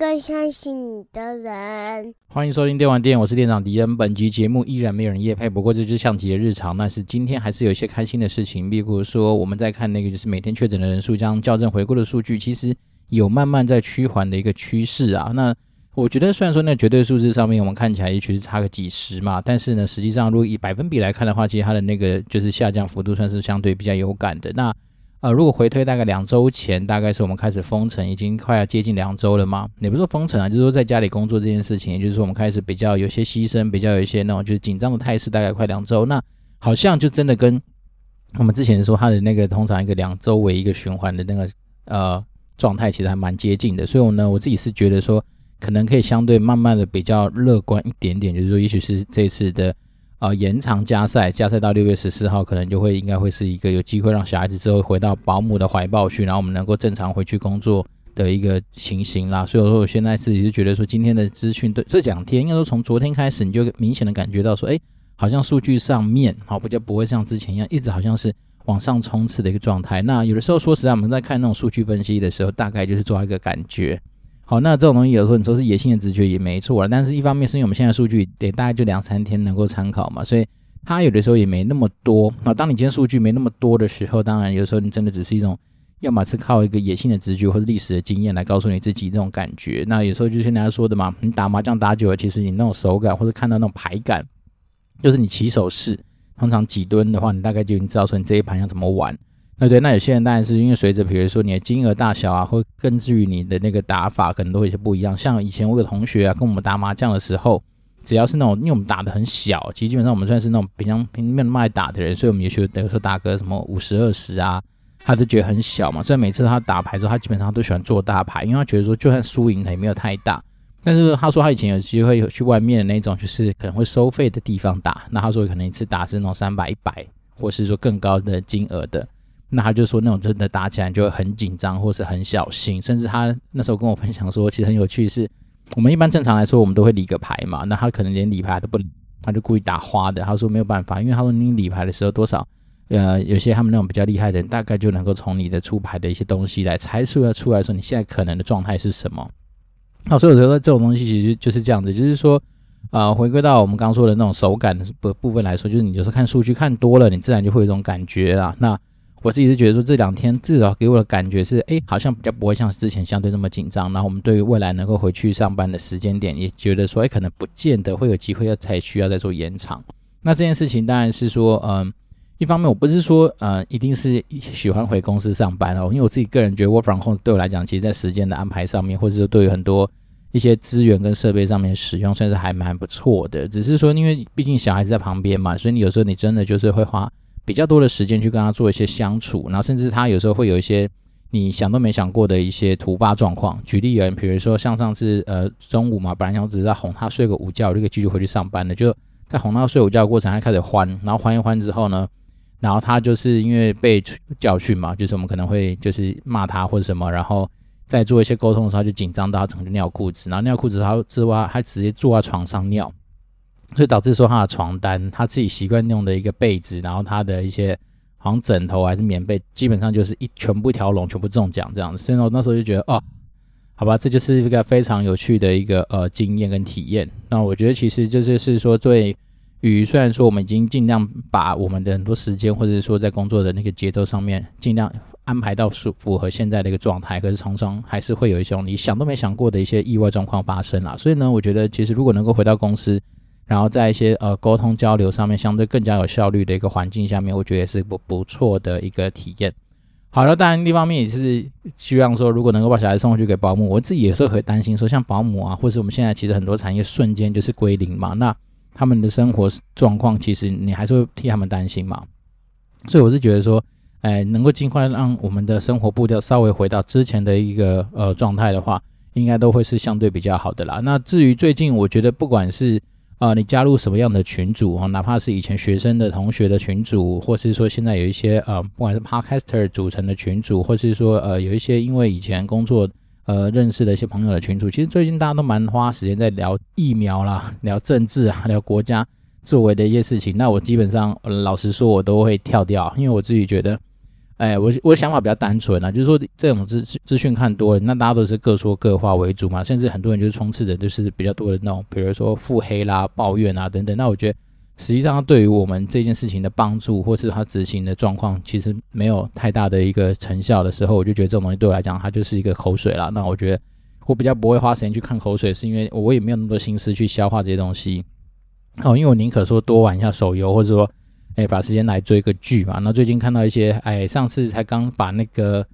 更相信你的人。欢迎收听电玩店，我是店长迪恩。本集节目依然没有人夜配，不过这就是像极了日常。但是今天还是有一些开心的事情，比如说我们在看那个就是每天确诊的人数将校正回顾的数据，其实有慢慢在趋缓的一个趋势啊。那我觉得虽然说那绝对数字上面我们看起来也许是差个几十嘛，但是呢，实际上如果以百分比来看的话，其实它的那个就是下降幅度算是相对比较有感的。那呃，如果回推大概两周前，大概是我们开始封城，已经快要接近两周了嘛。也不是封城啊，就是说在家里工作这件事情，也就是说我们开始比较有些牺牲，比较有一些那种就是紧张的态势，大概快两周。那好像就真的跟我们之前说它的那个通常一个两周为一个循环的那个呃状态，其实还蛮接近的。所以我呢，我自己是觉得说。可能可以相对慢慢的比较乐观一点点，就是说，也许是这次的呃延长加赛，加赛到六月十四号，可能就会应该会是一个有机会让小孩子之后回到保姆的怀抱去，然后我们能够正常回去工作的一个情形啦。所以我说，我现在自己就觉得说，今天的资讯对这两天，应该说从昨天开始，你就明显的感觉到说，哎，好像数据上面好比较不会像之前一样，一直好像是往上冲刺的一个状态。那有的时候说实在，我们在看那种数据分析的时候，大概就是做一个感觉。好，那这种东西有时候你说是野性的直觉也没错了，但是一方面是因为我们现在数据得大概就两三天能够参考嘛，所以它有的时候也没那么多。那当你今天数据没那么多的时候，当然有时候你真的只是一种，要么是靠一个野性的直觉或者历史的经验来告诉你自己这种感觉。那有时候就像大家说的嘛，你打麻将打久了，其实你那种手感或者看到那种牌感，就是你起手式通常几吨的话，你大概就已经知道说你这一盘要怎么玩。那对，那有些人当然是因为随着，比如说你的金额大小啊，或根据于你的那个打法，可能都会有些不一样。像以前我有同学啊，跟我们打麻将的时候，只要是那种，因为我们打的很小，其实基本上我们算是那种平常平面卖打的人，所以我们也许等于说打个什么五十二十啊，他就觉得很小嘛。所以每次他打牌之后，他基本上都喜欢做大牌，因为他觉得说就算输赢他也没有太大。但是他说他以前有机会去外面的那种，就是可能会收费的地方打，那他说可能一次打是那种三百、一百，或是说更高的金额的。那他就说，那种真的打起来就会很紧张，或是很小心，甚至他那时候跟我分享说，其实很有趣是，我们一般正常来说，我们都会理个牌嘛，那他可能连理牌都不理，他就故意打花的。他说没有办法，因为他说你理牌的时候多少，呃，有些他们那种比较厉害的人，大概就能够从你的出牌的一些东西来猜出来出来说你现在可能的状态是什么。好，所以我觉得这种东西其实就是这样子，就是说，呃，回归到我们刚说的那种手感的部分来说，就是你就是看数据看多了，你自然就会有一种感觉啦。那我自己是觉得说，这两天至少给我的感觉是，哎，好像比较不会像之前相对那么紧张。然后我们对于未来能够回去上班的时间点，也觉得说，哎，可能不见得会有机会要才需要再做延长。那这件事情当然是说，嗯，一方面我不是说，呃，一定是喜欢回公司上班哦，因为我自己个人觉得，work from home 对我来讲，其实在时间的安排上面，或者说对于很多一些资源跟设备上面使用，算是还蛮不错的。只是说，因为毕竟小孩子在旁边嘛，所以你有时候你真的就是会花。比较多的时间去跟他做一些相处，然后甚至他有时候会有一些你想都没想过的一些突发状况。举例而言，比如说像上次呃中午嘛，本来想只是在哄他睡个午觉，就可以继续回去上班的。就在哄他睡午觉的过程，他开始欢，然后欢一欢之后呢，然后他就是因为被教训嘛，就是我们可能会就是骂他或者什么，然后在做一些沟通的时候就紧张到他整个尿裤子，然后尿裤子他之外他直接坐在床上尿。所以导致说他的床单，他自己习惯用的一个被子，然后他的一些好像枕头还是棉被，基本上就是一全部一条龙，全部中奖这样子。所以我那时候就觉得，哦，好吧，这就是一个非常有趣的一个呃经验跟体验。那我觉得其实这就是说，对于虽然说我们已经尽量把我们的很多时间，或者是说在工作的那个节奏上面尽量安排到符符合现在的一个状态，可是常常还是会有一种你想都没想过的一些意外状况发生啦。所以呢，我觉得其实如果能够回到公司，然后在一些呃沟通交流上面相对更加有效率的一个环境下面，我觉得也是不不错的一个体验。好了，当然另一方面也是希望说，如果能够把小孩送回去给保姆，我自己有时候会担心说，像保姆啊，或是我们现在其实很多产业瞬间就是归零嘛，那他们的生活状况其实你还是会替他们担心嘛。所以我是觉得说，哎，能够尽快让我们的生活步调稍微回到之前的一个呃状态的话，应该都会是相对比较好的啦。那至于最近，我觉得不管是啊、你加入什么样的群组啊？哪怕是以前学生的同学的群组，或是说现在有一些呃，不管是 Podcaster 组成的群组，或是说呃，有一些因为以前工作呃认识的一些朋友的群组，其实最近大家都蛮花时间在聊疫苗啦，聊政治啊，聊国家作为的一些事情。那我基本上、老实说，我都会跳掉，因为我自己觉得，哎，我我想法比较单纯啊，就是说这种资资讯看多了，那大家都是各说各话为主嘛，甚至很多人就是充斥的就是比较多的那种，比如说腹黑啦、抱怨啊等等。那我觉得实际上它对于我们这件事情的帮助，或是他执行的状况，其实没有太大的一个成效的时候，我就觉得这种东西对我来讲，它就是一个口水啦。那我觉得我比较不会花时间去看口水，是因为我也没有那么多心思去消化这些东西。哦，因为我宁可说多玩一下手游，或者说。哎，把时间来追个剧嘛。那最近看到一些，哎，上次才刚把那个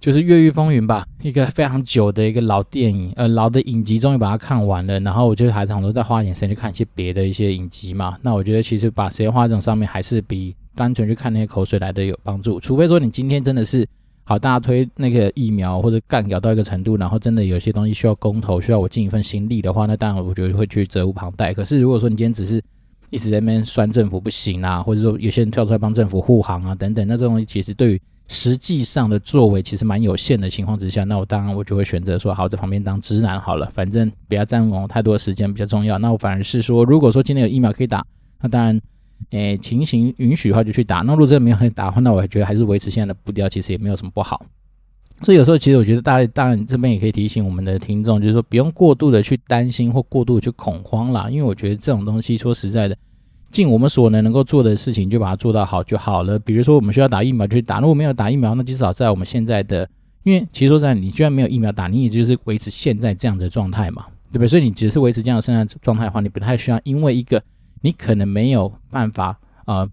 就是《越狱风云》吧，一个非常久的一个老电影，呃，老的影集，终于把它看完了。然后我就还想说再花点时间去看一些别的一些影集嘛。那我觉得其实把时间花在这种上面，还是比单纯去看那些口水来的有帮助。除非说你今天真的是好，大家推那个疫苗或者干掉到一个程度，然后真的有些东西需要公投，需要我尽一份心力的话，那当然我觉得会去责无旁贷。可是如果说你今天只是一直在那边酸政府不行啊，或者说有些人跳出来帮政府护航啊，等等，那这东西其实对于实际上的作为其实蛮有限的情况之下，那我当然我就会选择说，好，在旁边当直男好了，反正不要占用我太多时间比较重要。那我反而是说，如果说今天有疫苗可以打，那当然，诶，情形允许的话就去打。那如果真的没有可以打的话，那我觉得还是维持现在的步调，其实也没有什么不好。所以有时候，其实我觉得，大家当然这边也可以提醒我们的听众，就是说不用过度的去担心或过度的去恐慌啦。因为我觉得这种东西，说实在的，尽我们所能能够做的事情，就把它做到好就好了。比如说，我们需要打疫苗就去打，如果没有打疫苗，那至少在我们现在的，因为其实说实在，你居然没有疫苗打，你也就是维持现在这样的状态嘛，对不对？所以你只是维持这样的生产状态的话，你不太需要因为一个你可能没有办法呃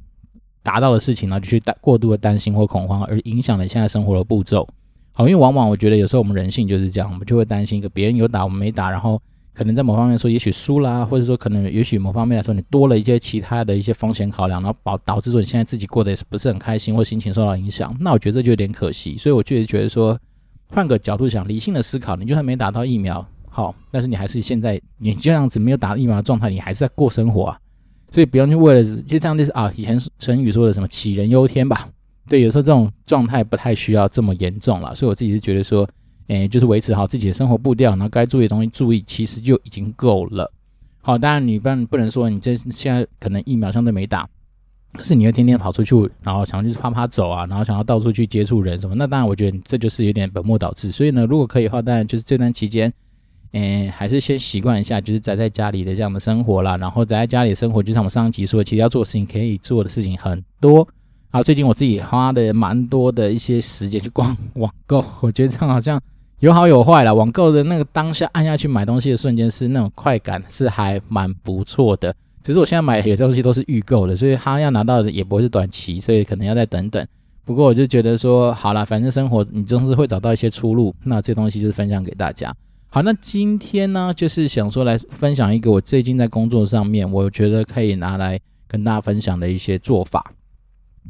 达到的事情呢，就去担过度的担心或恐慌，而影响了现在生活的步骤。好，因为往往我觉得有时候我们人性就是这样，我们就会担心一个别人有打，我们没打，然后可能在某方面说也许输啦，或者说可能也许某方面来说你多了一些其他的一些风险考量，然后导导致说你现在自己过得也是不是很开心，或心情受到影响，那我觉得这就有点可惜。所以我就觉得说，换个角度想，理性的思考，你就算没打到疫苗，好，但是你还是现在你这样子没有打疫苗的状态，你还是在过生活啊。所以不用去为了，就像那啊，以前成语说的什么杞人忧天吧。对，有时候这种状态不太需要这么严重了，所以我自己是觉得说，诶，就是维持好自己的生活步调，然后该注意的东西注意，其实就已经够了。好，当然你不能不能说你这现在可能疫苗相对没打，可是你又天天跑出去，然后想要去啪啪走啊，然后想要到处去接触人什么，那当然我觉得这就是有点本末倒置。所以呢，如果可以的话，当然就是这段期间，诶，还是先习惯一下，就是宅在家里的这样的生活啦。然后宅在家里的生活，就像我上一集说，其实要做的事情可以做的事情很多。好，最近我自己花的蛮多的一些时间去逛网购，我觉得这样好像有好有坏啦。网购的那个当下按下去买东西的瞬间是那种快感，是还蛮不错的。只是我现在买有些东西都是预购的，所以他要拿到的也不会是短期，所以可能要再等等。不过我就觉得说，好啦，反正生活你总是会找到一些出路。那这东西就是分享给大家。好，那今天呢，就是想说来分享一个我最近在工作上面，我觉得可以拿来跟大家分享的一些做法。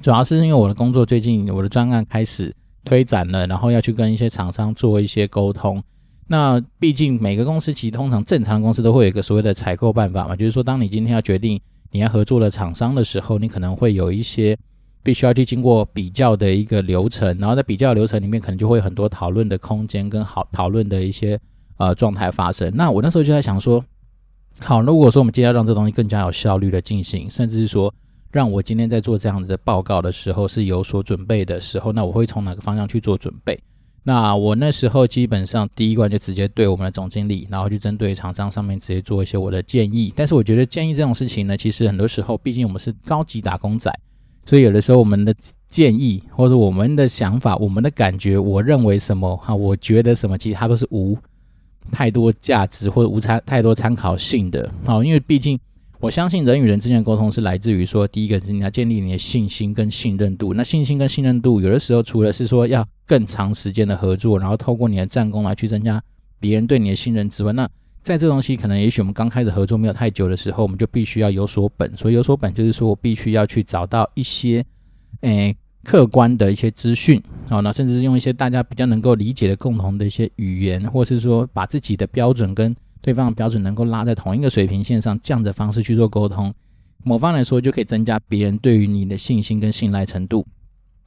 主要是因为我的工作最近我的专案开始推展了，然后要去跟一些厂商做一些沟通。那毕竟每个公司其实通常正常公司都会有一个所谓的采购办法嘛，就是说当你今天要决定你要合作的厂商的时候，你可能会有一些必须要去经过比较的一个流程，然后在比较流程里面可能就会有很多讨论的空间跟好讨论的一些呃状态发生。那我那时候就在想说，好，如果说我们今天要让这东西更加有效率的进行，甚至是说。让我今天在做这样子的报告的时候是有所准备的时候，那我会从哪个方向去做准备？那我那时候基本上第一关就直接对我们的总经理，然后就针对厂商上面直接做一些我的建议。但是我觉得建议这种事情呢，其实很多时候，毕竟我们是高级打工仔，所以有的时候我们的建议或者我们的想法、我们的感觉，我认为什么哈，我觉得什么，其实它都是无太多价值或者无参太多参考性的啊，因为毕竟。我相信人与人之间的沟通是来自于说，第一个是你要建立你的信心跟信任度。那信心跟信任度，有的时候除了是说要更长时间的合作，然后透过你的战功来去增加别人对你的信任之外，那在这东西可能也许我们刚开始合作没有太久的时候，我们就必须要有所本。所以有所本就是说我必须要去找到一些诶客观的一些资讯，好，那甚至是用一些大家比较能够理解的共同的一些语言，或是说把自己的标准跟对方的标准能够拉在同一个水平线上，这样的方式去做沟通，某方来说就可以增加别人对于你的信心跟信赖程度。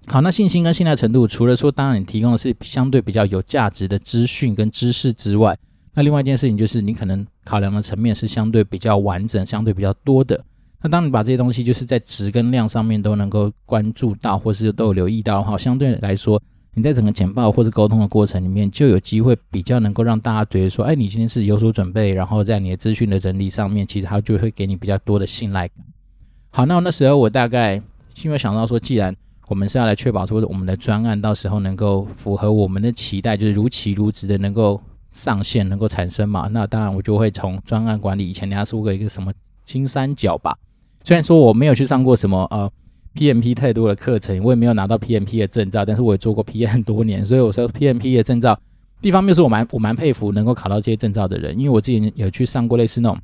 好，那信心跟信赖程度，除了说当然你提供的是相对比较有价值的资讯跟知识之外，那另外一件事情就是你可能考量的层面是相对比较完整、相对比较多的。那当你把这些东西就是在质跟量上面都能够关注到，或是都有留意到的话，相对来说，你在整个简报或者沟通的过程里面，就有机会比较能够让大家觉得说，哎，你今天是有所准备，然后在你的资讯的整理上面，其实它就会给你比较多的信赖感。好，那那时候我大概是因为想到说，既然我们是要来确保说我们的专案到时候能够符合我们的期待，就是如期如职的能够上线，能够产生嘛，那当然我就会从专案管理以前人家说过一个什么金三角吧。虽然说我没有去上过什么呃 PMP 太多的课程，我也没有拿到 PMP 的证照，但是我也做过 PM 很多年，所以我说 PMP 的证照，一方面是我蛮我蛮佩服能够考到这些证照的人，因为我之前有去上过类似那种，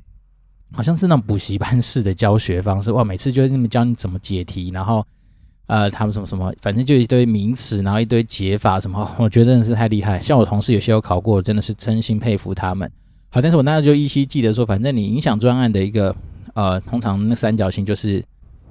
好像是那种补习班式的教学方式，哇，每次就是那么教你怎么解题，然后呃他们什么什么，反正就一堆名词，然后一堆解法什么，我觉得真的是太厉害。像我同事有些有考过，真的是真心佩服他们。好，但是我那时候就依稀记得说，反正你影响专案的一个。呃，通常那三角形就是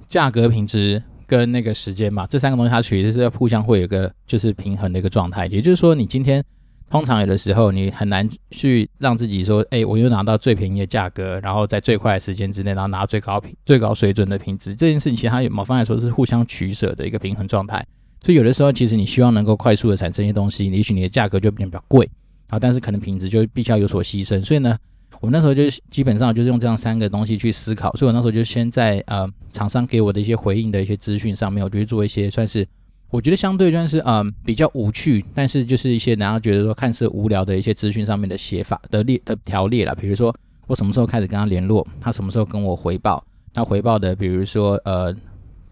价格、品质跟那个时间嘛，这三个东西它其实是要互相会有一个就是平衡的一个状态。也就是说，你今天通常有的时候你很难去让自己说，哎，我又拿到最便宜的价格，然后在最快的时间之内，然后拿到最高品、最高水准的品质。这件事情其实它有某方来说是互相取舍的一个平衡状态。所以有的时候，其实你希望能够快速的产生一些东西，也许你的价格就变得比较贵啊，但是可能品质就必须要有所牺牲。所以呢。我那时候就基本上就是用这样三个东西去思考，所以我那时候就先在呃厂商给我的一些回应的一些资讯上面，我就去做一些算是我觉得相对算是嗯、比较无趣，但是就是一些然后觉得说看似无聊的一些资讯上面的写法的列的条列啦，比如说我什么时候开始跟他联络，他什么时候跟我回报，他回报的比如说呃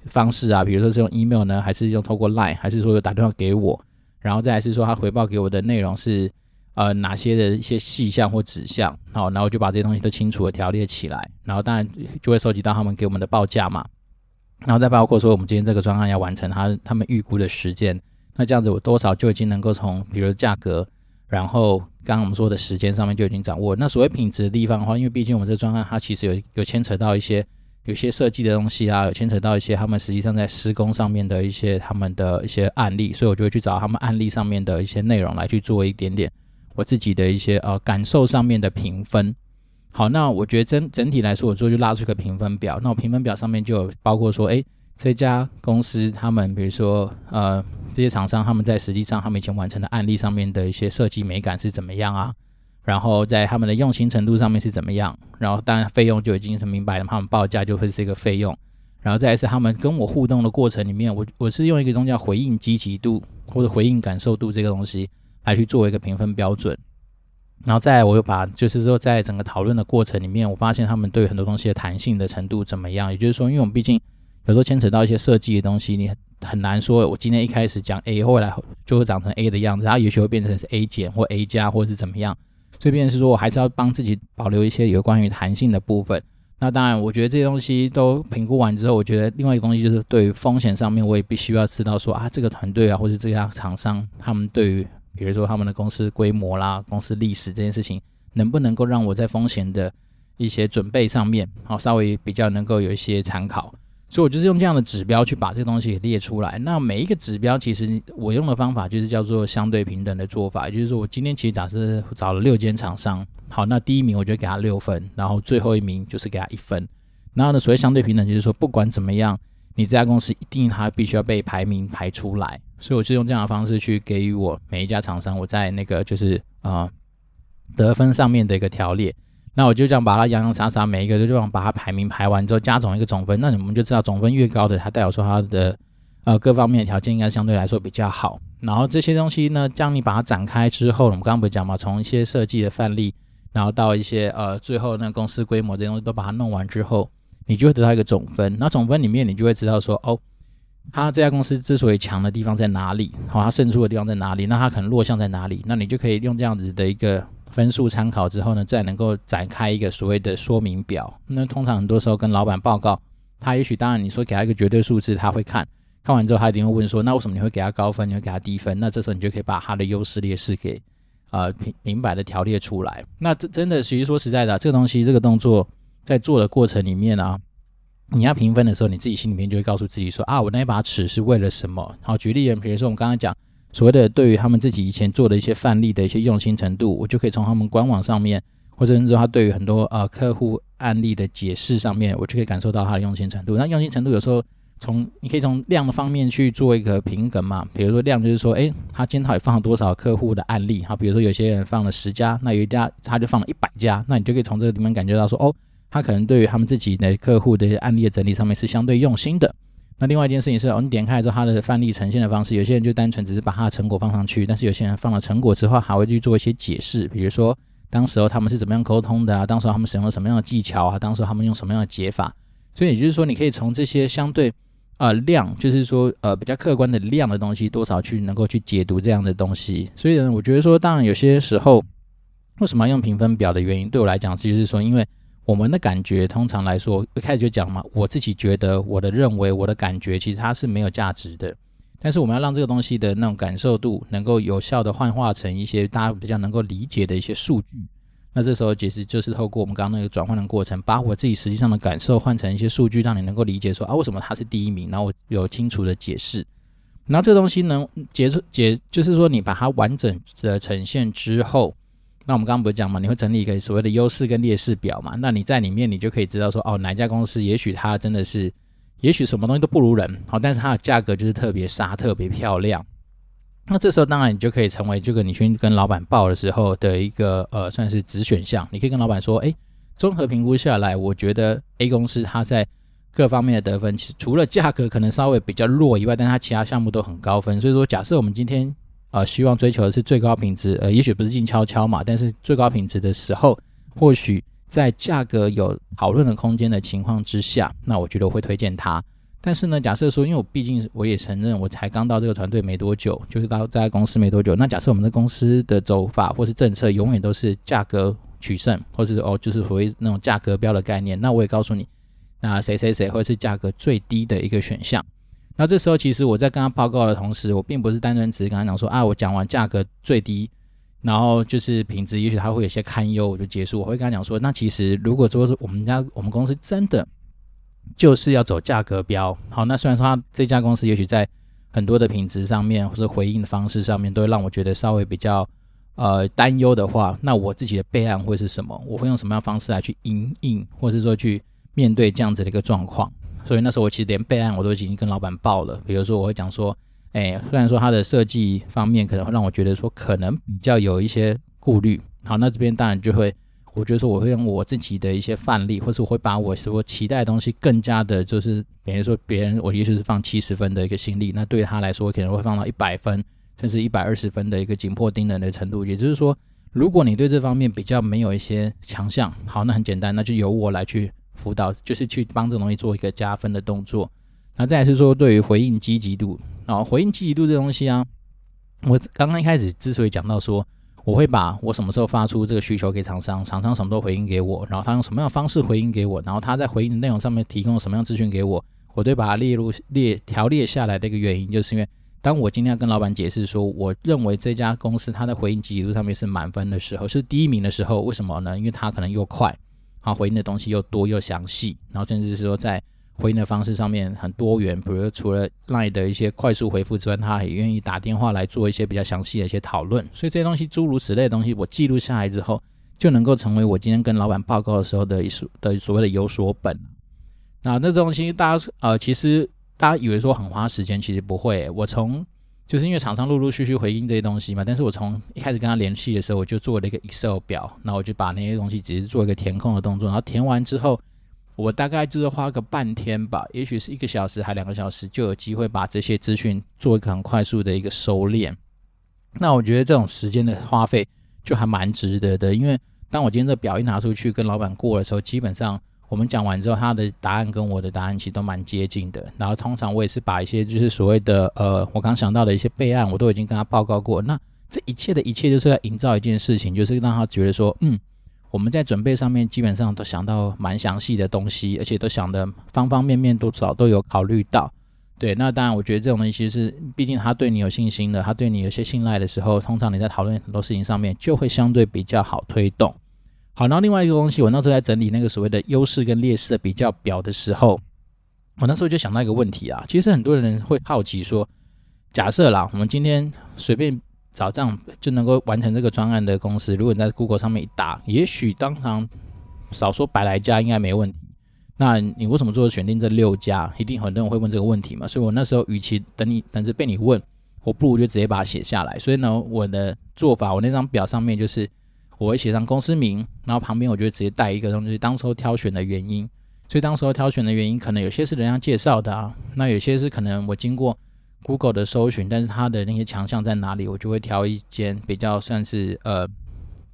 方式啊，比如说是用 email 呢，还是用透过 line，还是说有打电话给我，然后再来是说他回报给我的内容是。呃，哪些的一些细项或指向，好，然后就把这些东西都清楚的条列起来，然后当然就会收集到他们给我们的报价嘛，然后再包括说我们今天这个专案要完成他他们预估的时间，那这样子我多少就已经能够从比如价格，然后刚刚我们说的时间上面就已经掌握。那所谓品质的地方的话，因为毕竟我们这专案它其实有有牵扯到一些有些设计的东西啊，有牵扯到一些他们实际上在施工上面的一些他们的一些案例，所以我就会去找他们案例上面的一些内容来去做一点点。我自己的一些呃感受上面的评分，好，那我觉得整整体来说，我最后就拉出一个评分表。那我评分表上面就有包括说，诶，这家公司他们比如说呃这些厂商他们在实际上他们以前完成的案例上面的一些设计美感是怎么样啊？然后在他们的用心程度上面是怎么样？然后当然费用就已经是明白了，他们报价就会是一个费用。然后再来是他们跟我互动的过程里面，我我是用一个东西叫回应积极度或者回应感受度这个东西。来去作为一个评分标准，然后再来我又把就是说在整个讨论的过程里面，我发现他们对很多东西的弹性的程度怎么样？也就是说，因为我们毕竟有时候牵扯到一些设计的东西，你很难说我今天一开始讲 A，后来就会长成 A 的样子，然后也许会变成是 A 减或 A 加或者是怎么样。所以变成是说我还是要帮自己保留一些有关于弹性的部分。那当然，我觉得这些东西都评估完之后，我觉得另外一个东西就是对于风险上面，我也必须要知道说啊，这个团队啊，或者这家厂商他们对于比如说他们的公司规模啦、公司历史这件事情，能不能够让我在风险的一些准备上面，好稍微比较能够有一些参考。所以我就是用这样的指标去把这个东西列出来。那每一个指标，其实我用的方法就是叫做相对平等的做法，也就是说我今天其实假设找了六间厂商，好，那第一名我就给他六分，然后最后一名就是给他一分。然后呢，所谓相对平等，就是说不管怎么样，你这家公司一定它必须要被排名排出来。所以我是用这样的方式去给予我每一家厂商，我在那个就是啊、呃、得分上面的一个条列。那我就这样把它洋洋洒洒每一个就这样把它排名排完之后加总一个总分。那你们就知道总分越高的，它代表说它的呃各方面的条件应该相对来说比较好。然后这些东西呢，将你把它展开之后，我们刚刚不是讲嘛，从一些设计的范例，然后到一些呃最后那公司规模这些东西都把它弄完之后，你就会得到一个总分。那总分里面你就会知道说哦。他这家公司之所以强的地方在哪里？好，他胜出的地方在哪里？那他可能弱项在哪里？那你就可以用这样子的一个分数参考之后呢，再能够展开一个所谓的说明表。那通常很多时候跟老板报告，他也许当然你说给他一个绝对数字，他会看，看完之后他一定会问说，那为什么你会给他高分？你会给他低分？那这时候你就可以把他的优势劣势给呃明明白的条列出来。那这真的其实说实在的，这个东西这个动作在做的过程里面啊。你要评分的时候，你自己心里面就会告诉自己说啊，我那一把尺是为了什么？好，举例，比如说我们刚刚讲所谓的对于他们自己以前做的一些范例的一些用心程度，我就可以从他们官网上面，或者是说他对于很多呃客户案例的解释上面，我就可以感受到他的用心程度。那用心程度有时候从你可以从量的方面去做一个评衡嘛，比如说量就是说，诶，他今天到底放了多少客户的案例？好，比如说有些人放了十家，那有一家他就放了一百家，那你就可以从这个地方感觉到说，哦，他可能对于他们自己的客户的案例的整理上面是相对用心的。那另外一件事情是，哦，你点开之后，他的范例呈现的方式，有些人就单纯只是把他的成果放上去，但是有些人放了成果之后，还会去做一些解释，比如说当时候他们是怎么样沟通的啊，当时候他们使用了什么样的技巧啊，当时候他们用什么样的解法，所以也就是说，你可以从这些相对呃量，就是说呃比较客观的量的东西，多少去能够去解读这样的东西。所以呢，我觉得说，当然有些时候为什么要用评分表的原因，对我来讲，其实是说因为。我们的感觉通常来说，一开始就讲嘛，我自己觉得，我的认为，我的感觉，其实它是没有价值的。但是我们要让这个东西的那种感受度，能够有效的幻化成一些大家比较能够理解的一些数据。那这时候其实就是透过我们刚刚那个转换的过程，把我自己实际上的感受换成一些数据，让你能够理解说啊，为什么他是第一名，然后有清楚的解释。然后这个东西能解解，就是说你把它完整的呈现之后。那我们刚刚不是讲嘛，你会整理一个所谓的优势跟劣势表嘛？那你在里面，你就可以知道说，哦，哪一家公司也许它真的是，也许什么东西都不如人，好，但是它的价格就是特别杀，特别漂亮。那这时候当然你就可以成为这个你去跟老板报的时候的一个呃，算是子选项。你可以跟老板说，诶，综合评估下来，我觉得 A 公司它在各方面的得分，其实除了价格可能稍微比较弱以外，但它其他项目都很高分。所以说，假设我们今天。呃，希望追求的是最高品质，呃，也许不是静悄悄嘛，但是最高品质的时候，或许在价格有讨论的空间的情况之下，那我觉得我会推荐它。但是呢，假设说，因为我毕竟我也承认，我才刚到这个团队没多久，就是到在公司没多久。那假设我们的公司的走法或是政策永远都是价格取胜，或是哦，就是所谓那种价格标的概念，那我也告诉你，那谁谁谁会是价格最低的一个选项。那这时候，其实我在跟他报告的同时，我并不是单纯只是跟他讲说啊，我讲完价格最低，然后就是品质，也许他会有些堪忧，我就结束。我会跟他讲说，那其实如果说是我们家我们公司真的就是要走价格标，好，那虽然说他这家公司也许在很多的品质上面或者回应的方式上面，都会让我觉得稍微比较呃担忧的话，那我自己的备案会是什么？我会用什么样方式来去应应，或是说去面对这样子的一个状况？所以那时候我其实连备案我都已经跟老板报了，比如说我会讲说，哎，虽然说它的设计方面可能会让我觉得说可能比较有一些顾虑，好，那这边当然就会，我觉得说我会用我自己的一些范例，或是我会把我所期待的东西更加的，就是比如说别人我也许是放七十分的一个心力，那对他来说可能会放到一百分，甚至一百二十分的一个紧迫盯人的程度。也就是说，如果你对这方面比较没有一些强项，好，那很简单，那就由我来去。辅导就是去帮这个东西做一个加分的动作，那再来是说对于回应积极度啊，回应积极度这东西啊，我刚刚一开始之所以讲到说，我会把我什么时候发出这个需求给厂商，厂商什么时候回应给我，然后他用什么样的方式回应给我，然后他在回应的内容上面提供了什么样资讯给我，我对把它列入列条列下来的一个原因，就是因为当我今天要跟老板解释说，我认为这家公司它的回应积极度上面是满分的时候，是第一名的时候，为什么呢？因为它可能又快。好，回应的东西又多又详细，然后甚至是说在回应的方式上面很多元，比如除了 LINE 的一些快速回复之外，他也愿意打电话来做一些比较详细的一些讨论。所以这些东西诸如此类的东西，我记录下来之后，就能够成为我今天跟老板报告的时候的一所的所谓的有所本。那那这东西大家呃，其实大家以为说很花时间，其实不会。我从就是因为厂商陆陆续续回应这些东西嘛，但是我从一开始跟他联系的时候，我就做了一个 Excel 表，那我就把那些东西只是做一个填空的动作，然后填完之后，我大概就是花个半天吧，也许是一个小时还两个小时，就有机会把这些资讯做一个很快速的一个收敛。那我觉得这种时间的花费就还蛮值得的，因为当我今天这表一拿出去跟老板过的时候，基本上。我们讲完之后，他的答案跟我的答案其实都蛮接近的。然后通常我也是把一些就是所谓的呃，我刚想到的一些备案，我都已经跟他报告过。那这一切的一切，就是要营造一件事情，就是让他觉得说，嗯，我们在准备上面基本上都想到蛮详细的东西，而且都想的方方面面都早都有考虑到。对，那当然我觉得这种东西是，毕竟他对你有信心的，他对你有些信赖的时候，通常你在讨论很多事情上面就会相对比较好推动。好，然后另外一个东西，我那时候在整理那个所谓的优势跟劣势的比较表的时候，我那时候就想到一个问题啊。其实很多人会好奇说，假设啦，我们今天随便找这样就能够完成这个专案的公司，如果你在 Google 上面一打，也许当场少说百来家应该没问题。那你为什么做选定这六家？一定很多人会问这个问题嘛？所以我那时候与其等你等着被你问，我不如就直接把它写下来。所以呢，我的做法，我那张表上面就是我会写上公司名，然后旁边我就会直接带一个东西，当时候挑选的原因。所以当时候挑选的原因，可能有些是人家介绍的啊，那有些是可能我经过 Google 的搜寻，但是它的那些强项在哪里，我就会挑一间比较算是呃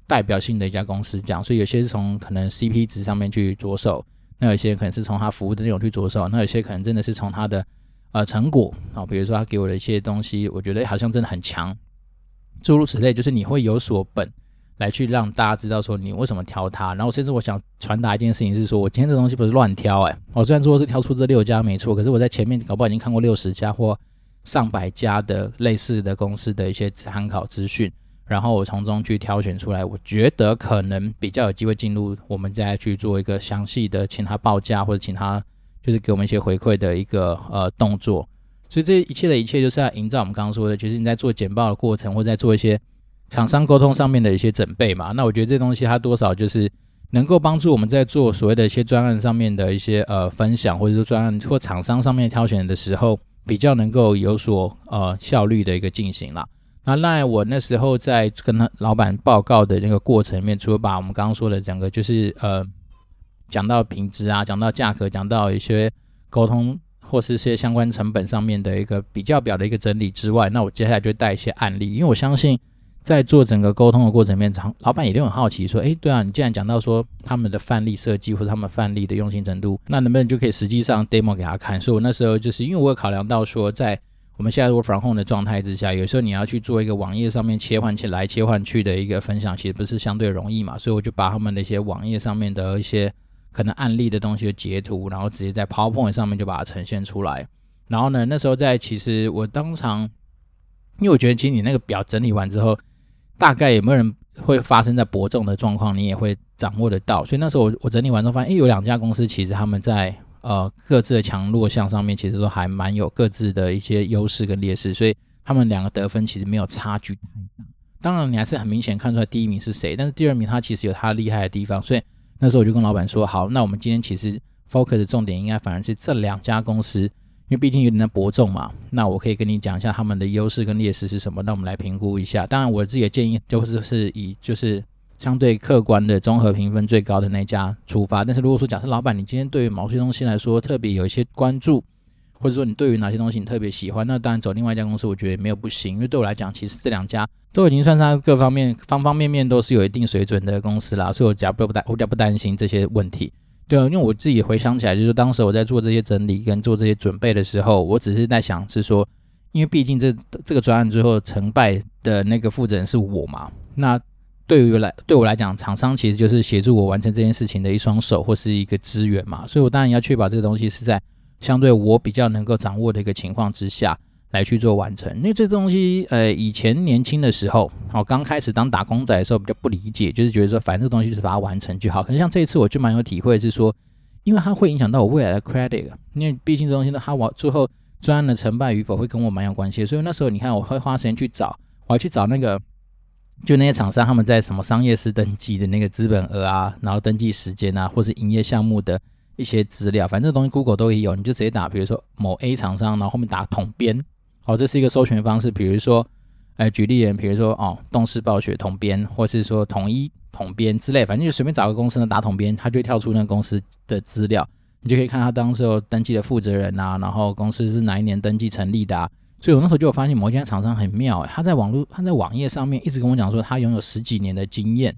代表性的一家公司这样。所以有些是从可能 CP 值上面去着手。那有些可能是从他服务的内容去着手，那有些可能真的是从他的呃成果啊，比如说他给我的一些东西，我觉得好像真的很强，诸如此类，就是你会有所本来去让大家知道说你为什么挑他。然后甚至我想传达一件事情是说，我今天这东西不是乱挑哎，我虽然说是挑出这六家没错，可是我在前面搞不好已经看过六十家或上百家的类似的公司的一些参考资讯。然后我从中去挑选出来，我觉得可能比较有机会进入，我们再去做一个详细的，请他报价或者请他就是给我们一些回馈的一个呃动作。所以这一切的一切就是要营造我们刚刚说的，就是你在做简报的过程，或在做一些厂商沟通上面的一些准备嘛。那我觉得这东西它多少就是能够帮助我们在做所谓的一些专案上面的一些呃分享，或者说专案或厂商上面挑选的时候，比较能够有所呃效率的一个进行啦。那赖我那时候在跟他老板报告的那个过程里面，除了把我们刚刚说的整个就是呃讲到品质啊，讲到价格，讲到一些沟通或是一些相关成本上面的一个比较表的一个整理之外，那我接下来就带一些案例，因为我相信在做整个沟通的过程里面，老板一定很好奇说，哎，对啊，你既然讲到说他们的范例设计或者他们范例的用心程度，那能不能就可以实际上 demo 给他看？所以我那时候就是因为我有考量到说在我们现在 work from home 的状态之下，有时候你要去做一个网页上面切换起来、切换去的一个分享，其实不是相对容易嘛，所以我就把他们的一些网页上面的一些可能案例的东西的截图，然后直接在 PowerPoint 上面就把它呈现出来。然后呢，那时候在其实我当场，因为我觉得其实你那个表整理完之后，大概有没有人会发生在伯仲的状况，你也会掌握得到。所以那时候我我整理完之后发现，诶，有两家公司其实他们在。呃，各自的强弱项上面其实都还蛮有各自的一些优势跟劣势，所以他们两个得分其实没有差距太大。当然，你还是很明显看出来第一名是谁，但是第二名他其实有他厉害的地方。所以那时候我就跟老板说，好，那我们今天其实 focus 重点应该反而是这两家公司，因为毕竟有点在伯仲嘛。那我可以跟你讲一下他们的优势跟劣势是什么，那我们来评估一下。当然，我自己的建议就是是以就是。相对客观的综合评分最高的那家出发，但是如果说假设老板你今天对于某些东西来说特别有一些关注，或者说你对于哪些东西你特别喜欢，那当然走另外一家公司我觉得也没有不行，因为对我来讲其实这两家都已经算上各方面方方面面都是有一定水准的公司啦，所以我假不不担我比较不担心这些问题。对啊，因为我自己回想起来，就是说当时我在做这些整理跟做这些准备的时候，我只是在想是说，因为毕竟这这个专案最后成败的那个负责人是我嘛，那。对于来对我来讲，厂商其实就是协助我完成这件事情的一双手或是一个资源嘛，所以我当然要确保这个东西是在相对我比较能够掌握的一个情况之下来去做完成。因为这东西，呃，以前年轻的时候，我刚开始当打工仔的时候比较不理解，就是觉得说反正这东西就是把它完成就好。可是像这一次，我就蛮有体会，是说，因为它会影响到我未来的 credit，因为毕竟这东西呢，它往最后专案的成败与否会跟我蛮有关系，所以那时候你看，我会花时间去找，我还去找那个。就那些厂商，他们在什么商业司登记的那个资本额啊，然后登记时间啊，或是营业项目的一些资料，反正这东西 Google 都有，你就直接打，比如说某 A 厂商，然后后面打统编，哦，这是一个搜寻方式。比如说，哎，举例人，比如说哦，动视暴雪统编，或是说统一统编之类，反正就随便找个公司呢，打统编，它就会跳出那个公司的资料，你就可以看他当时候登记的负责人啊，然后公司是哪一年登记成立的啊。所以我那时候就有发现某一家厂商很妙，他在网络他在网页上面一直跟我讲说他拥有十几年的经验，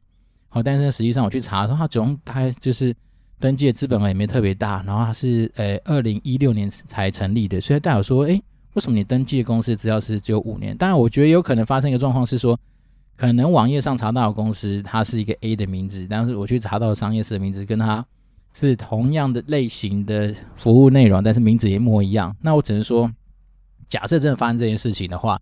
好，但是实际上我去查说他总共大概就是登记的资本额也没特别大，然后他是呃二零一六年才成立的，所以代表说，哎，为什么你登记的公司只要是只有五年？当然，我觉得有可能发生一个状况是说，可能网页上查到的公司它是一个 A 的名字，但是我去查到的商业司的名字跟它是同样的类型的服务内容，但是名字一模一样，那我只能说。假设真的发生这件事情的话，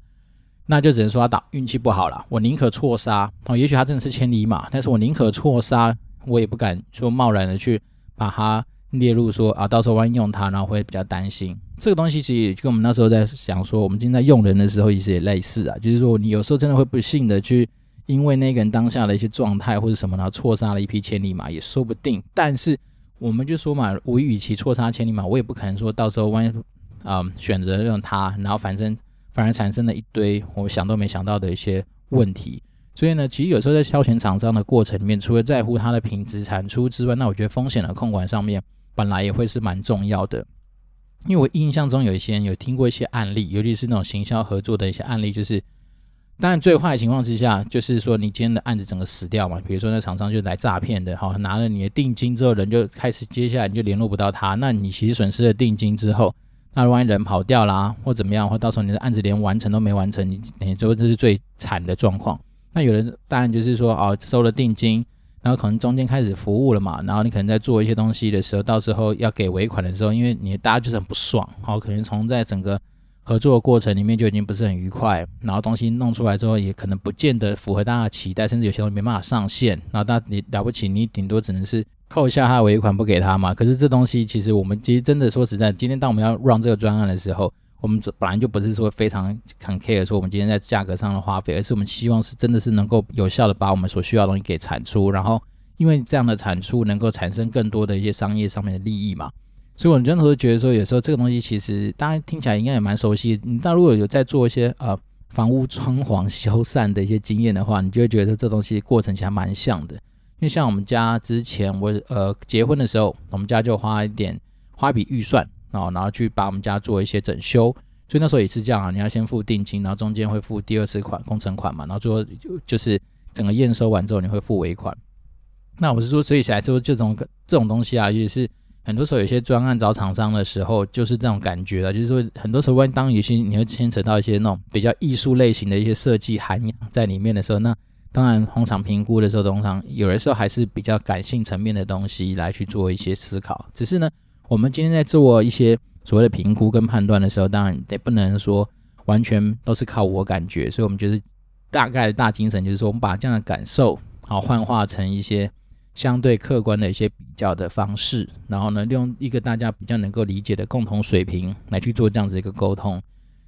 那就只能说他打运气不好了。我宁可错杀哦，也许他真的是千里马，但是我宁可错杀，我也不敢说贸然的去把他列入说啊，到时候万一用它，然后会比较担心。这个东西其实也跟我们那时候在想说，我们今天在用人的时候，其实也类似啊，就是说你有时候真的会不幸的去因为那个人当下的一些状态或者什么，然后错杀了一匹千里马，也说不定。但是我们就说嘛，我与其错杀千里马，我也不可能说到时候万一啊、选择用它，然后反正反而产生了一堆我想都没想到的一些问题。所以呢，其实有时候在挑选厂商的过程里面，除了在乎它的品质产出之外，那我觉得风险的控管上面本来也会是蛮重要的。因为我印象中有一些人有听过一些案例，尤其是那种行销合作的一些案例，就是当然最坏的情况之下，就是说你今天的案子整个死掉嘛。比如说那厂商就来诈骗的，好，拿了你的定金之后，人就开始接下来你就联络不到他，那你其实损失了定金之后，那万一人跑掉啦，或怎么样，或到时候你的案子连完成都没完成，你你说这是最惨的状况。那有人当然就是说哦，收了定金，然后可能中间开始服务了嘛，然后你可能在做一些东西的时候，到时候要给尾款的时候，因为你大家就是很不爽，好，可能从在整个合作的过程里面就已经不是很愉快，然后东西弄出来之后，也可能不见得符合大家的期待，甚至有些东西没办法上线，然后大你了不起，你顶多只能是扣一下他的尾款不给他嘛。可是这东西其实我们其实真的说实在，今天当我们要 run 这个专案的时候。我们本来就不是说非常很 care 说我们今天在价格上的花费，而是我们希望是真的是能够有效的把我们所需要的东西给产出，然后因为这样的产出能够产生更多的一些商业上面的利益嘛。所以我真的会觉得说，有时候这个东西其实大家听起来应该也蛮熟悉。你到如果有在做一些呃房屋装潢修缮的一些经验的话，你就会觉得说这东西过程其实蛮像的。因为像我们家之前我呃结婚的时候，我们家就花一点花一笔预算。哦，然后去把我们家做一些整修，所以那时候也是这样啊，你要先付定金，然后中间会付第二次款工程款嘛，然后最后就就是整个验收完之后你会付尾款。那我是说，所以起来说这种这种东西啊，也是很多时候有些专案找厂商的时候，就是这种感觉了，就是说很多时候万一当有些你会牵扯到一些那种比较艺术类型的一些设计涵养在里面的时候，那当然红场评估的时候，通常有的时候还是比较感性层面的东西来去做一些思考，只是呢。我们今天在做一些所谓的评估跟判断的时候，当然也不能说完全都是靠我感觉，所以我们就是大概的大精神就是说，我们把这样的感受好幻化成一些相对客观的一些比较的方式，然后呢，用一个大家比较能够理解的共同水平来去做这样子一个沟通。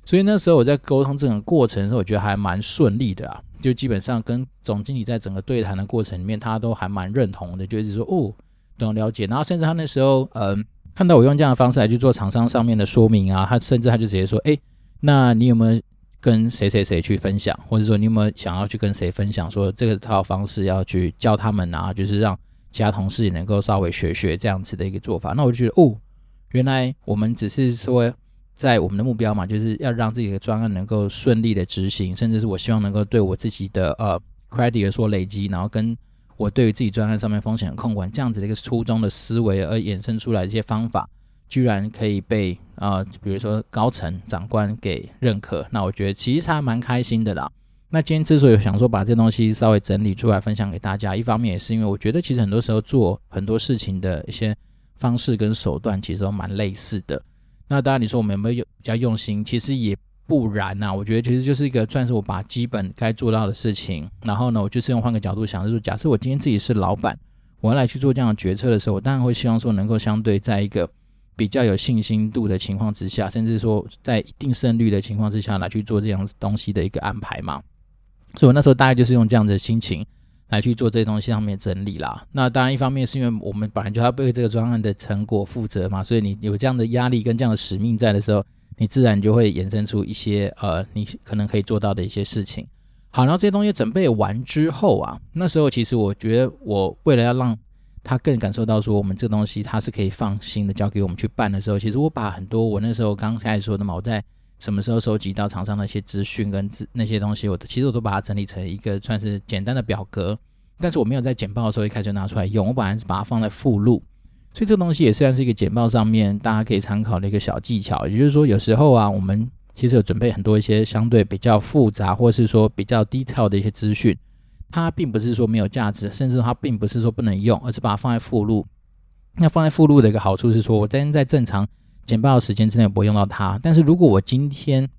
所以那时候我在沟通这种过程的时候，我觉得还蛮顺利的啊，就基本上跟总经理在整个对谈的过程里面，他都还蛮认同的，就是说哦，懂了解，然后甚至他那时候嗯。看到我用这样的方式来去做厂商上面的说明啊，他甚至他就直接说：“哎，那你有没有跟谁谁谁去分享，或者说你有没有想要去跟谁分享，说这个套方式要去教他们啊，就是让其他同事也能够稍微学学这样子的一个做法。”那我就觉得哦，原来我们只是说在我们的目标嘛，就是要让自己的专案能够顺利的执行，甚至是我希望能够对我自己的呃 credit 说累积，然后跟。我对于自己专案上面风险的控管这样子的一个初衷的思维而衍生出来一些方法，居然可以被啊、比如说高层长官给认可，那我觉得其实还蛮开心的啦。那今天之所以想说把这东西稍微整理出来分享给大家，一方面也是因为我觉得其实很多时候做很多事情的一些方式跟手段其实都蛮类似的。那当然你说我们有没有比较用心，其实也。不然呐、我觉得其实就是一个算是我把基本该做到的事情，然后呢，我就是用换个角度想，就是假设我今天自己是老板，我要来去做这样的决策的时候，我当然会希望说能够相对在一个比较有信心度的情况之下，甚至说在一定胜率的情况之下来去做这样东西的一个安排嘛。所以我那时候大概就是用这样的心情来去做这些东西上面整理啦。那当然一方面是因为我们本来就要为这个专案的成果负责嘛，所以你有这样的压力跟这样的使命在的时候。你自然就会衍生出一些呃，你可能可以做到的一些事情。好，然后这些东西准备完之后啊，那时候其实我觉得，我为了要让他更感受到说，我们这个东西他是可以放心的交给我们去办的时候，其实我把很多我那时候刚开始说的嘛，我在什么时候收集到厂商的一些资讯跟资那些东西，我其实我都把它整理成一个算是简单的表格，但是我没有在简报的时候一开始就拿出来用，我本来是把它放在附录。所以这个东西也算是一个简报上面大家可以参考的一个小技巧，也就是说，有时候啊，我们其实有准备很多一些相对比较复杂，或是说比较 detail 的一些资讯，它并不是说没有价值，甚至它并不是说不能用，而是把它放在附录。那放在附录的一个好处是说，我今天在正常简报的时间之内不会用到它，但是如果我今天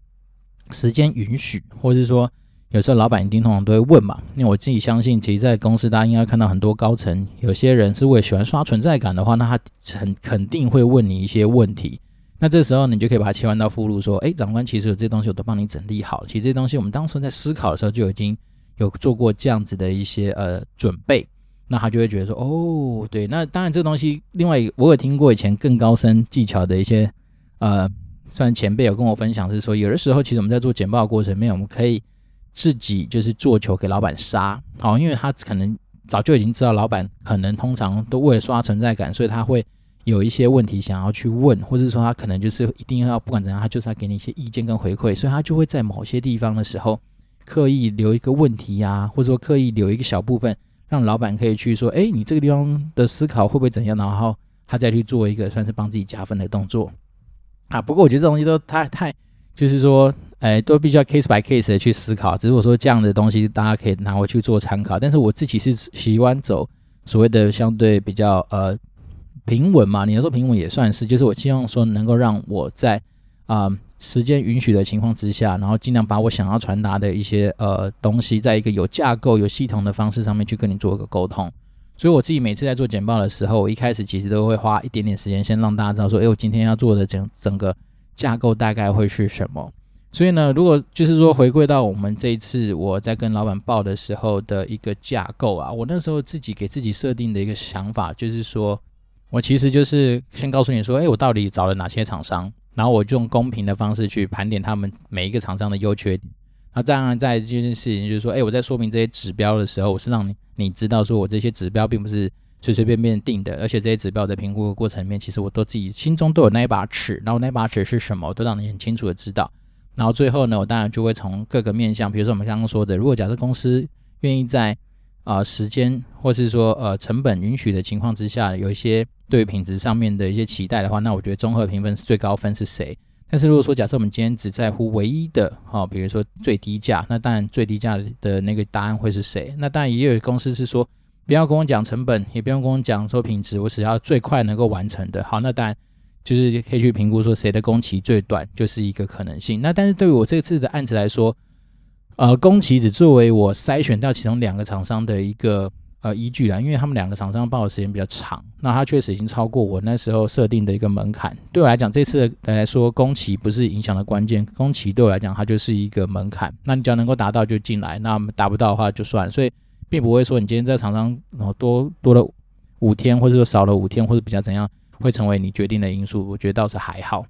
时间允许，或是说有时候老板一定通常都会问嘛，因为我自己相信，其实，在公司大家应该看到很多高层，有些人是为了喜欢刷存在感的话，那他很肯定会问你一些问题。那这时候你就可以把它切换到附录，说，诶，长官，其实有这些东西我都帮你整理好了。其实这些东西我们当时在思考的时候就已经有做过这样子的一些呃准备。那他就会觉得说，哦，对，那当然这东西，另外我有听过以前更高深技巧的一些呃，算前辈有跟我分享是说，有的时候其实我们在做简报的过程面，我们可以。自己就是做球给老板杀，好，因为他可能早就已经知道老板可能通常都为了刷存在感，所以他会有一些问题想要去问，或者说他可能就是一定要不管怎样，他就是要给你一些意见跟回馈，所以他就会在某些地方的时候刻意留一个问题呀、或者说刻意留一个小部分，让老板可以去说，哎，你这个地方的思考会不会怎样，然后他再去做一个算是帮自己加分的动作啊。不过我觉得这东西都太太 就是说。哎，都必须要 case by case 的去思考。只是我说这样的东西，大家可以拿回去做参考。但是我自己是喜欢走所谓的相对比较呃平稳嘛。你要说平稳也算是，就是我希望说能够让我在啊、时间允许的情况之下，然后尽量把我想要传达的一些呃东西，在一个有架构、有系统的方式上面去跟你做一个沟通。所以我自己每次在做简报的时候，我一开始其实都会花一点点时间，先让大家知道说，哎，我今天要做的整整个架构大概会是什么。所以呢，如果就是说回归到我们这一次我在跟老板报的时候的一个架构啊，我那时候自己给自己设定的一个想法就是说，我其实就是先告诉你说，哎，我到底找了哪些厂商，然后我就用公平的方式去盘点他们每一个厂商的优缺点。那当然在这件事情就是说，哎，我在说明这些指标的时候，我是让你你知道说我这些指标并不是随随便便定的，而且这些指标在评估的过程里面，其实我都自己心中都有那一把尺，然后那把尺是什么，我都让你很清楚的知道。然后最后呢，我当然就会从各个面向，比如说我们刚刚说的，如果假设公司愿意在啊、时间或是说呃成本允许的情况之下，有一些对品质上面的一些期待的话，那我觉得综合评分是最高分是谁？但是如果说假设我们今天只在乎唯一的哈、哦，比如说最低价，那当然最低价的那个答案会是谁？那当然也有公司是说不要跟我讲成本，也不用跟我讲说品质，我只要最快能够完成的。好，那当然。就是可以去评估说谁的工期最短，就是一个可能性。那但是对于我这次的案子来说，呃，工期只作为我筛选掉其中两个厂商的一个呃依据啦，因为他们两个厂商报的时间比较长，那它确实已经超过我那时候设定的一个门槛。对我来讲，这次来说工期不是影响的关键，工期对我来讲它就是一个门槛。那你只要能够达到就进来，那达不到的话就算。所以并不会说你今天在厂商然后多多了五天，或者说少了五天，或者比较怎样。会成为你决定的因素，我觉得倒是还好。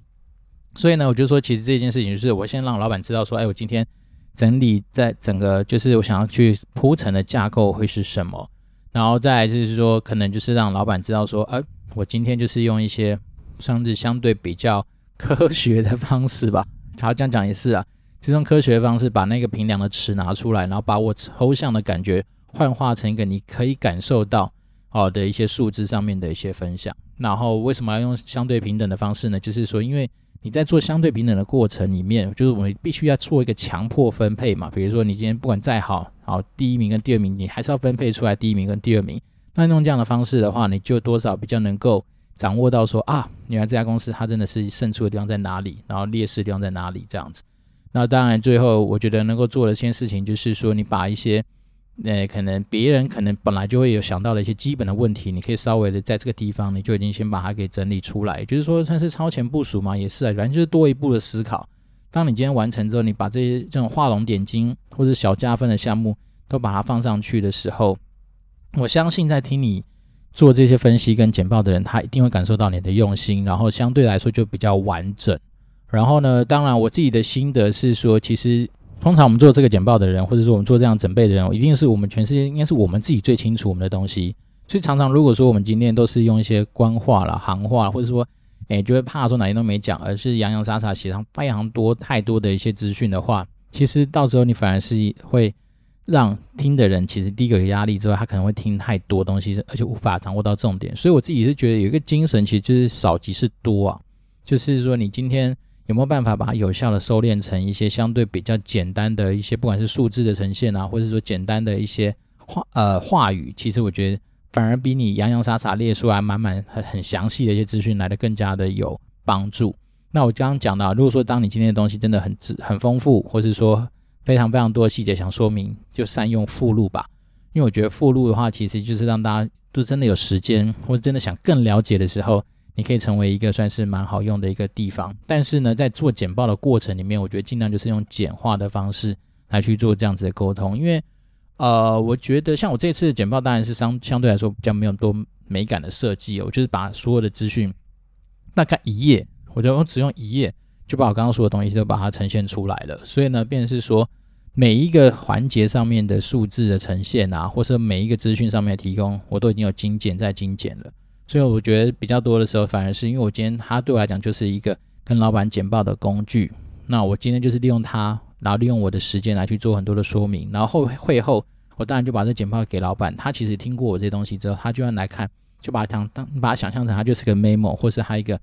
所以呢，我就说，其实这件事情就是我先让老板知道说，哎，我今天整理在整个就是我想要去铺陈的架构会是什么，然后再来就是说，可能就是让老板知道说，哎，我今天就是用一些算是相对比较科学的方式吧。好，这样讲也是啊，就用科学的方式把那个平量的尺拿出来，然后把我抽象的感觉幻化成一个你可以感受到好的一些数字上面的一些分享。然后为什么要用相对平等的方式呢？就是说，因为你在做相对平等的过程里面，就是我们必须要做一个强迫分配嘛。比如说，你今天不管再好，好第一名跟第二名，你还是要分配出来第一名跟第二名。那用这样的方式的话，你就多少比较能够掌握到说啊，原来这家公司它真的是胜出的地方在哪里，然后劣势地方在哪里这样子。那当然，最后我觉得能够做的一件事情，就是说你把一些。呃，可能别人可能本来就会有想到的一些基本的问题，你可以稍微的在这个地方，你就已经先把它给整理出来，就是说算是超前部署嘛，也是啊，反正就是多一步的思考。当你今天完成之后，你把这些这种画龙点睛或者小加分的项目都把它放上去的时候，我相信在听你做这些分析跟简报的人，他一定会感受到你的用心，然后相对来说就比较完整。然后呢，当然我自己的心得是说，其实。通常我们做这个简报的人，或者说我们做这样准备的人，一定是我们全世界应该是我们自己最清楚我们的东西。所以常常如果说我们今天都是用一些官话啦、行话，或者说，哎，就会怕说哪些都没讲，而是洋洋洒洒写上非常多太多的一些资讯的话，其实到时候你反而是会让听的人其实第一个有压力之外，他可能会听太多东西，而且无法掌握到重点。所以我自己是觉得有一个精神，其实就是少即是多啊，就是说你今天。有没有办法把它有效的收敛成一些相对比较简单的一些，不管是数字的呈现啊，或者说简单的一些话呃话语，其实我觉得反而比你洋洋洒洒列出来满满很很详细的一些资讯来的更加的有帮助。那我刚刚讲到，如果说当你今天的东西真的很很丰富，或是说非常非常多的细节想说明，就善用附录吧。因为我觉得附录的话，其实就是让大家都真的有时间，或者真的想更了解的时候，你可以成为一个算是蛮好用的一个地方。但是呢，在做简报的过程里面，我觉得尽量就是用简化的方式来去做这样子的沟通。因为呃，我觉得像我这次的简报，当然是相相对来说比较没有多美感的设计哦，就是把所有的资讯大概一页，我就只用一页就把我刚刚说的东西都把它呈现出来了。所以呢，变成是说。每一个环节上面的数字的呈现啊，或是每一个资讯上面的提供，我都已经有精简再精简了。所以我觉得比较多的时候，反而是因为我今天它对我来讲就是一个跟老板简报的工具。那我今天就是利用它，然后利用我的时间来去做很多的说明。然后会后，我当然就把这简报给老板。他其实听过我这些东西之后，他就要来看，就把它当当把它想象成它就是个 memo，或是他一个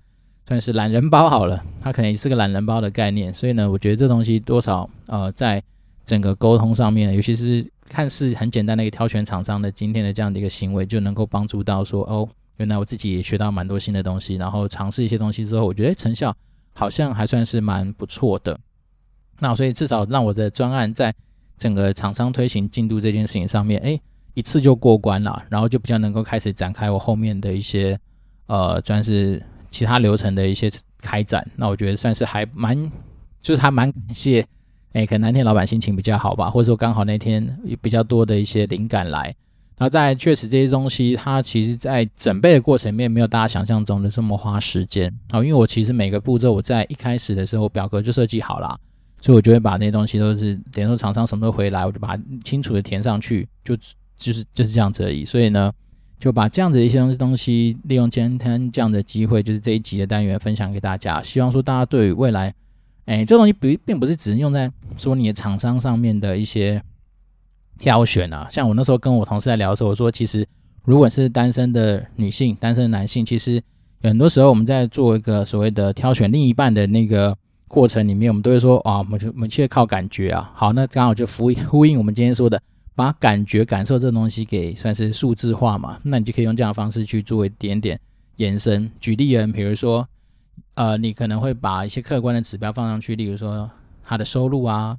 算是懒人包好了。它可能也是个懒人包的概念。所以呢，我觉得这东西多少呃在。整个沟通上面，尤其是看似很简单的一个挑选厂商的今天的这样的一个行为，就能够帮助到说，哦，原来我自己也学到蛮多新的东西，然后尝试一些东西之后，我觉得成效好像还算是蛮不错的。那所以至少让我的专案在整个厂商推行进度这件事情上面，哎，一次就过关了，然后就比较能够开始展开我后面的一些呃，算是其他流程的一些开展。那我觉得算是还蛮，就是还蛮感谢。哎，可能那天老板心情比较好吧，或者说刚好那天有比较多的一些灵感来，然后再确实这些东西，它其实在准备的过程面没有大家想象中的这么花时间啊。因为我其实每个步骤我在一开始的时候表格就设计好了，所以我就会把那些东西都是等于说厂商什么时候回来，我就把它清楚的填上去，就就是就是这样子而已。所以呢，就把这样子的一些东西东西利用今天这样的机会，就是这一集的单元分享给大家，希望说大家对于未来。哎，这东西不并不是只能用在说你的厂商上面的一些挑选啊。像我那时候跟我同事在聊的时候，我说其实如果是单身的女性、单身的男性，其实很多时候我们在做一个所谓的挑选另一半的那个过程里面，我们都会说啊，我们就我们去靠感觉啊。好，那刚好就呼呼应我们今天说的，把感觉、感受这东西给算是数字化嘛。那你就可以用这样的方式去做一点点延伸。举例人，比如说。呃，你可能会把一些客观的指标放上去，例如说他的收入啊，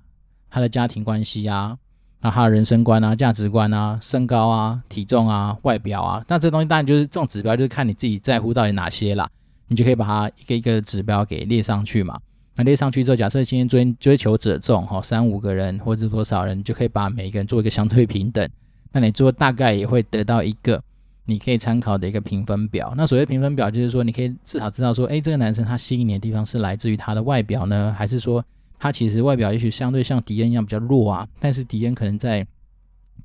他的家庭关系啊，那他的人生观啊、价值观啊、身高啊、体重啊、外表啊，那这东西当然就是这种指标，就是看你自己在乎到底哪些啦。你就可以把它一个一个指标给列上去嘛。那列上去之后，假设今天追追求者众哈，三五个人或者多少人，就可以把每一个人做一个相对平等。那你做大概也会得到一个。你可以参考的一个评分表。那所谓评分表，就是说你可以至少知道说，诶，这个男生他吸引你的地方是来自于他的外表呢，还是说他其实外表也许相对像迪恩一样比较弱啊？但是迪恩可能在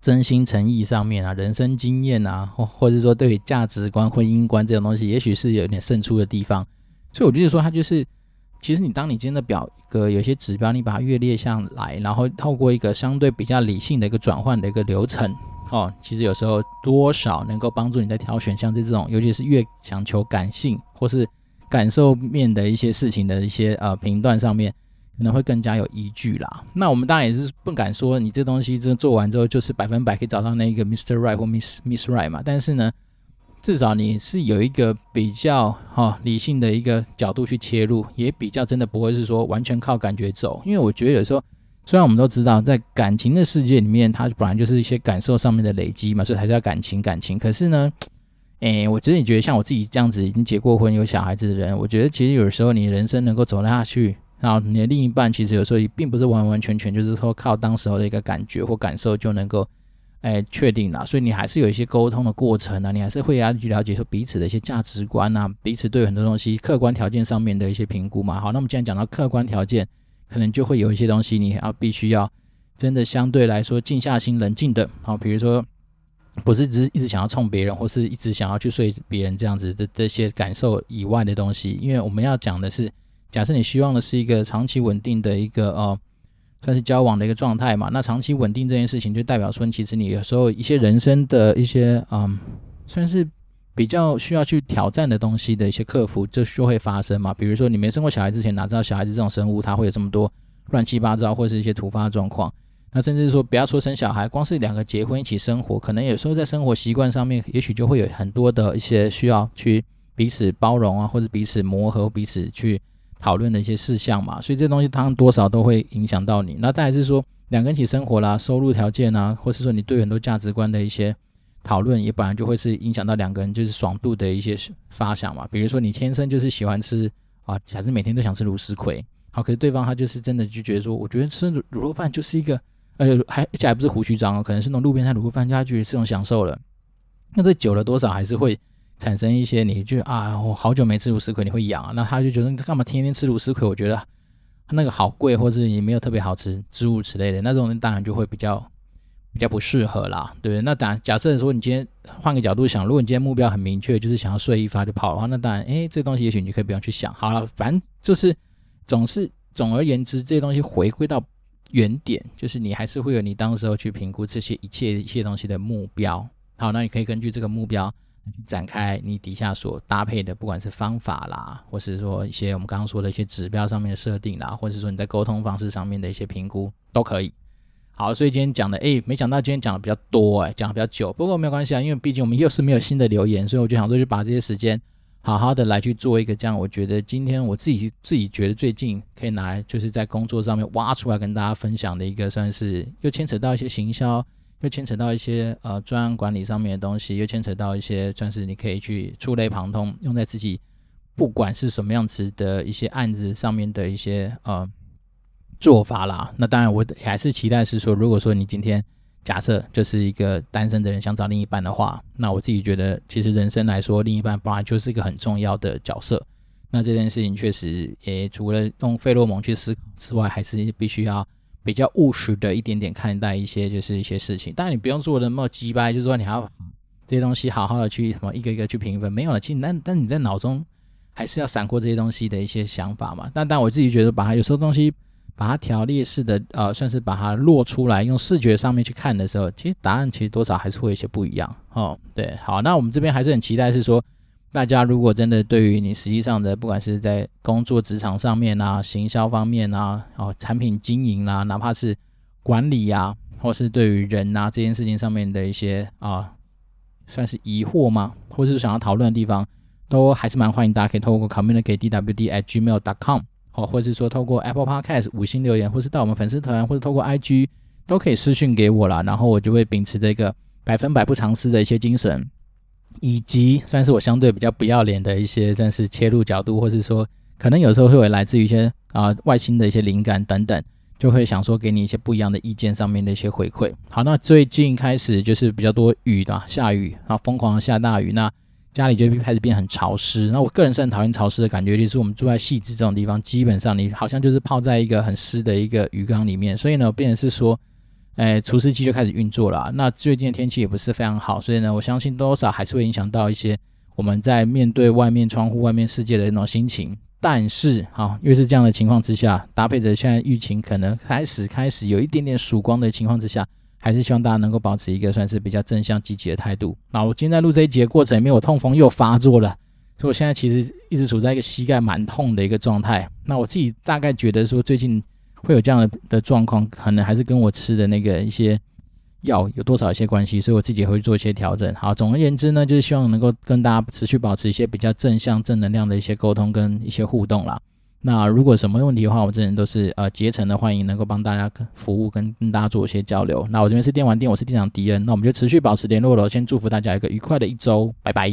真心诚意上面啊，人生经验啊，或或者说对于价值观、婚姻观这种东西，也许是有点胜出的地方。所以我就是说，他就是其实你当你今天的表格有些指标，你把它越列下来，然后透过一个相对比较理性的一个转换的一个流程。哦，其实有时候多少能够帮助你在挑选像这种，尤其是越强求感性或是感受面的一些事情的一些呃评断上面，可能会更加有依据啦。那我们当然也是不敢说你这东西真的做完之后就是百分百可以找到那个 Mr. Right 或 Miss Miss Right 嘛。但是呢，至少你是有一个比较哈、哦、理性的一个角度去切入，也比较真的不会是说完全靠感觉走。因为我觉得有时候。虽然我们都知道，在感情的世界里面，它本来就是一些感受上面的累积嘛，所以才叫感情。感情，可是呢，诶，我真的觉得像我自己这样子已经结过婚、有小孩子的人，我觉得其实有时候你人生能够走下去，然后你的另一半其实有时候也并不是完完全全就是说靠当时候的一个感觉或感受就能够诶确定了，所以你还是有一些沟通的过程啊，你还是会要去了解说彼此的一些价值观啊，彼此对很多东西客观条件上面的一些评估嘛。好，那我们既然讲到客观条件。可能就会有一些东西，你要必须要真的相对来说静下心、冷静的，好，比如说不是只是一直想要冲别人，或是一直想要去睡别人这样子的这些感受以外的东西。因为我们要讲的是，假设你希望的是一个长期稳定的一个呃，算是交往的一个状态嘛。那长期稳定这件事情，就代表说，其实你有时候一些人生的一些嗯，算是。比较需要去挑战的东西的一些克服，就就会发生嘛。比如说你没生过小孩之前，哪知道小孩子这种生物它会有这么多乱七八糟或者是一些突发状况？那甚至说不要说生小孩，光是两个结婚一起生活，可能有时候在生活习惯上面，也许就会有很多的一些需要去彼此包容啊，或者彼此磨合、彼此去讨论的一些事项嘛。所以这东西它多少都会影响到你。那再来是说，两个人一起生活啦，收入条件啊，或是说你对很多价值观的一些讨论，也本来就会是影响到两个人就是爽度的一些发想嘛。比如说你天生就是喜欢吃啊，假设每天都想吃芦丝葵，好，可是对方他就是真的就觉得说，我觉得吃卤肉饭就是一个，呃，还而且还不是胡须张哦，可能是那种路边摊卤肉饭，他觉得是种享受了。那这久了多少还是会。产生一些，你就啊，我好久没吃芦丝葵，你会痒啊。那他就觉得你干嘛天天吃芦丝葵？我觉得那个好贵，或者也没有特别好吃，诸如此类的那种人，当然就会比较比较不适合啦，对不对？那当然，假设说你今天换个角度想，如果你今天目标很明确，就是想要睡一发就跑的话，那当然，诶，这东西也许你可以不用去想。好了，反正就是总是总而言之，这些东西回归到原点，就是你还是会有你当时候去评估这些一切一切东西的目标。好，那你可以根据这个目标。展开你底下所搭配的，不管是方法啦，或是说一些我们刚刚说的一些指标上面的设定啦，或者是说你在沟通方式上面的一些评估都可以。好，所以今天讲的，诶，没想到今天讲的比较多，诶，讲的比较久，不过没有关系啊，因为毕竟我们又是没有新的留言，所以我就想说，就把这些时间好好的来去做一个这样，我觉得今天我自己自己觉得最近可以拿来就是在工作上面挖出来跟大家分享的一个，算是又牵扯到一些行销。又牵扯到一些呃专案管理上面的东西，又牵扯到一些算是你可以去触类旁通，用在自己不管是什么样子的一些案子上面的一些呃做法啦。那当然，我还是期待是说，如果说你今天假设就是一个单身的人想找另一半的话，那我自己觉得，其实人生来说，另一半本来就是一个很重要的角色。那这件事情确实也除了用费洛蒙去思考之外，还是必须要。比较务实的一点点看待一些就是一些事情，当然你不用做的那么鸡掰，就是说你还要这些东西好好的去什么一个一个去评分，没有了。其实但但你在脑中还是要闪过这些东西的一些想法嘛。但但我自己觉得，把它有时候东西把它条列式的呃，算是把它落出来，用视觉上面去看的时候，其实答案其实多少还是会有些不一样哦。对，好，那我们这边还是很期待是说。大家如果真的对于你实际上的，不管是在工作职场上面啊、行销方面啊、哦产品经营啊，哪怕是管理啊，或是对于人啊这件事情上面的一些啊，算是疑惑吗？或是想要讨论的地方，都还是蛮欢迎大家可以透过 communicate.dwd@gmail.com，哦，或者是说透过 Apple Podcast 五星留言，或是到我们粉丝团，或者透过 IG 都可以私讯给我啦，然后我就会秉持这个百分百不藏私的一些精神。以及算是我相对比较不要脸的一些，算是切入角度，或是说可能有时候会有来自于一些啊、外星的一些灵感等等，就会想说给你一些不一样的意见上面的一些回馈。好，那最近开始就是比较多雨的，下雨，然后疯狂下大雨，那家里就开始变很潮湿。那我个人是很讨厌潮湿的感觉，就是我们住在细致这种地方，基本上你好像就是泡在一个很湿的一个鱼缸里面，所以呢，变成是说。哎，除湿机就开始运作了。那最近的天气也不是非常好，所以呢，我相信多少还是会影响到一些我们在面对外面窗户外面世界的那种心情。但是，好，因为是这样的情况之下，搭配着现在疫情可能开始开始有一点点曙光的情况之下，还是希望大家能够保持一个算是比较正向积极的态度。那我今天在录这一集的过程里面，我痛风又发作了，所以我现在其实一直处在一个膝盖蛮痛的一个状态。那我自己大概觉得说最近。会有这样的的状况，可能还是跟我吃的那个一些药有多少一些关系，所以我自己也会做一些调整。好，总而言之呢，就是希望能够跟大家持续保持一些比较正向、正能量的一些沟通跟一些互动啦。那如果什么问题的话，我这人都是呃竭诚的欢迎，能够帮大家服务跟跟大家做一些交流。那我这边是电玩店，我是店长迪恩，那我们就持续保持联络了。先祝福大家一个愉快的一周，拜拜。